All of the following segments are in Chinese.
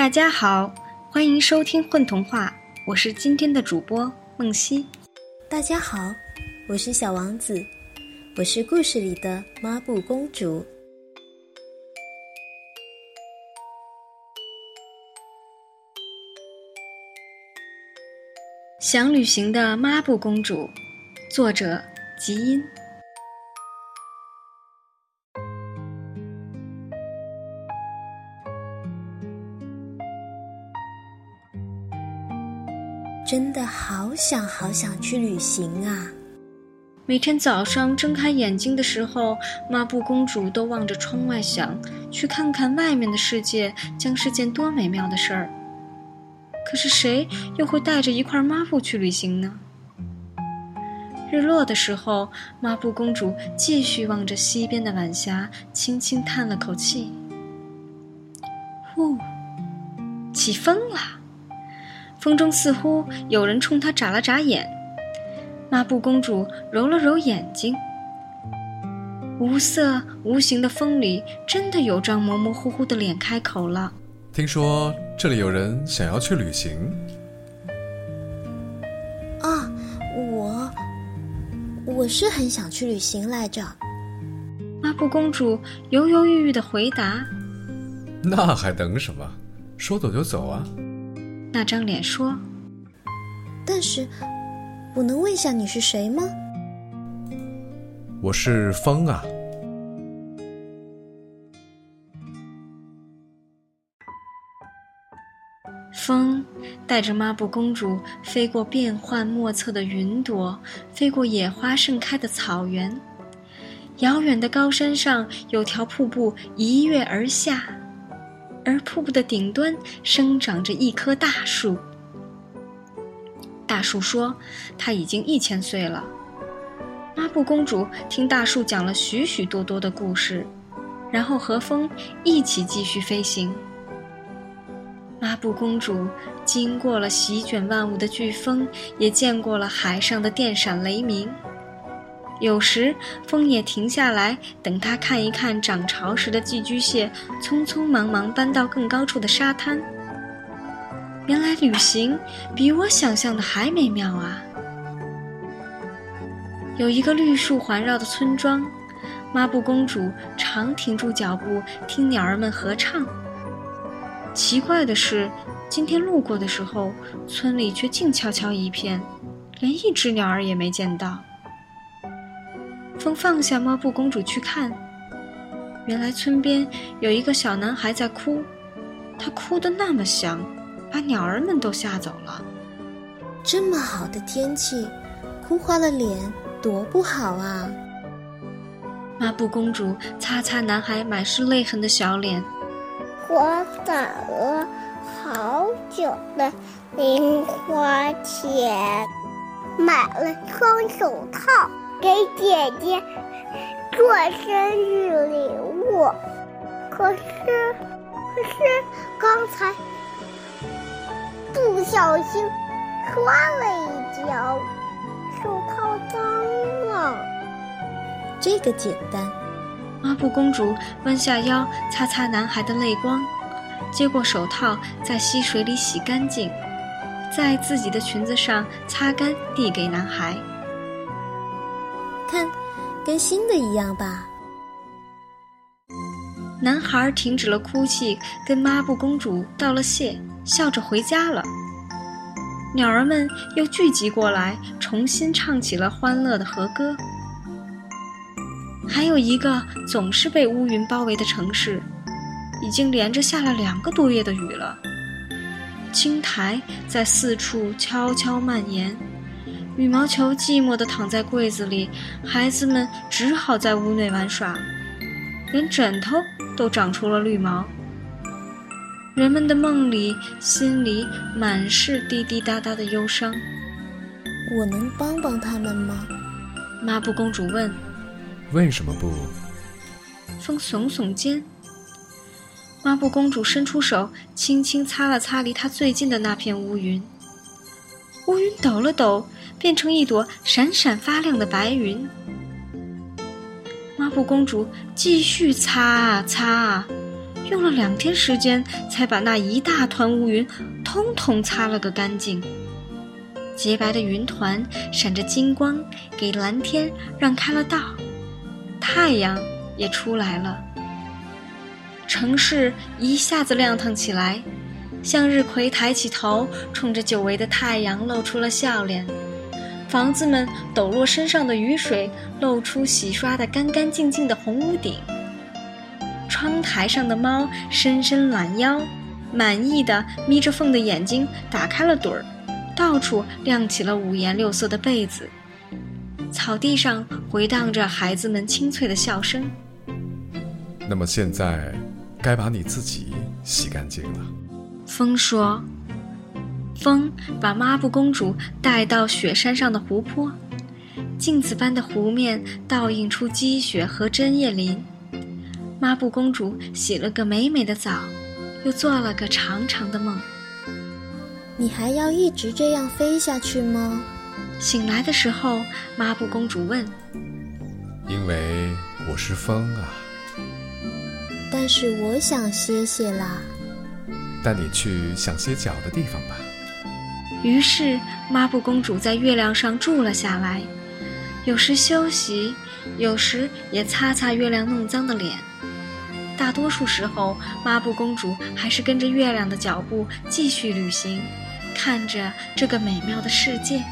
大家好，欢迎收听混童话，我是今天的主播梦溪。大家好，我是小王子，我是故事里的抹布公主。想旅行的抹布公主，作者吉音。真的好想好想去旅行啊！每天早上睁开眼睛的时候，抹布公主都望着窗外想，去看看外面的世界将是件多美妙的事儿。可是谁又会带着一块抹布去旅行呢？日落的时候，抹布公主继续望着西边的晚霞，轻轻叹了口气：“呼，起风了。”风中似乎有人冲她眨了眨眼，抹布公主揉了揉眼睛。无色无形的风里，真的有张模模糊糊的脸开口了：“听说这里有人想要去旅行。”啊，我我是很想去旅行来着。抹布公主犹犹豫豫的回答：“那还等什么？说走就走啊！”那张脸说：“但是，我能问下你是谁吗？”“我是风啊。”风带着抹布公主飞过变幻莫测的云朵，飞过野花盛开的草原。遥远的高山上有条瀑布一跃而下。而瀑布的顶端生长着一棵大树。大树说：“它已经一千岁了。”抹布公主听大树讲了许许多多的故事，然后和风一起继续飞行。抹布公主经过了席卷万物的飓风，也见过了海上的电闪雷鸣。有时风也停下来，等他看一看涨潮时的寄居蟹，匆匆忙忙搬到更高处的沙滩。原来旅行比我想象的还美妙啊！有一个绿树环绕的村庄，抹布公主常停住脚步听鸟儿们合唱。奇怪的是，今天路过的时候，村里却静悄悄一片，连一只鸟儿也没见到。风放下抹布公主去看，原来村边有一个小男孩在哭，他哭得那么响，把鸟儿们都吓走了。这么好的天气，哭花了脸，多不好啊！抹布公主擦擦男孩满是泪痕的小脸，我攒了好久的零花钱，买了双手套。给姐姐做生日礼物，可是，可是刚才不小心摔了一跤，手套脏了。这个简单。抹布公主弯下腰擦擦男孩的泪光，接过手套在溪水里洗干净，在自己的裙子上擦干，递给男孩。看，跟新的一样吧。男孩停止了哭泣，跟抹布公主道了谢，笑着回家了。鸟儿们又聚集过来，重新唱起了欢乐的和歌。还有一个总是被乌云包围的城市，已经连着下了两个多月的雨了。青苔在四处悄悄蔓延。羽毛球寂寞地躺在柜子里，孩子们只好在屋内玩耍，连枕头都长出了绿毛。人们的梦里、心里满是滴滴答答的忧伤。我能帮帮他们吗？抹布公主问。为什么不？风耸耸肩。抹布公主伸出手，轻轻擦了擦离她最近的那片乌云。乌云抖了抖。变成一朵闪闪发亮的白云。抹布公主继续擦啊擦啊，用了两天时间才把那一大团乌云通通擦了个干净。洁白的云团闪着金光，给蓝天让开了道，太阳也出来了。城市一下子亮堂起来，向日葵抬起头，冲着久违的太阳露出了笑脸。房子们抖落身上的雨水，露出洗刷的干干净净的红屋顶。窗台上的猫伸伸懒腰，满意的眯着缝的眼睛打开了盹儿。到处亮起了五颜六色的被子，草地上回荡着孩子们清脆的笑声。那么现在，该把你自己洗干净了。风说：“风把抹布公主带到雪山上的湖泊，镜子般的湖面倒映出积雪和针叶林。抹布公主洗了个美美的澡，又做了个长长的梦。”你还要一直这样飞下去吗？醒来的时候，抹布公主问：“因为我是风啊。”但是我想歇歇啦。带你去想歇脚的地方吧。于是，抹布公主在月亮上住了下来，有时休息，有时也擦擦月亮弄脏的脸。大多数时候，抹布公主还是跟着月亮的脚步继续旅行。看着这个美妙的世界，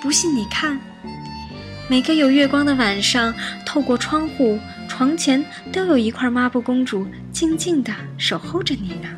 不信你看，每个有月光的晚上，透过窗户，床前都有一块抹布公主静静地守候着你呢。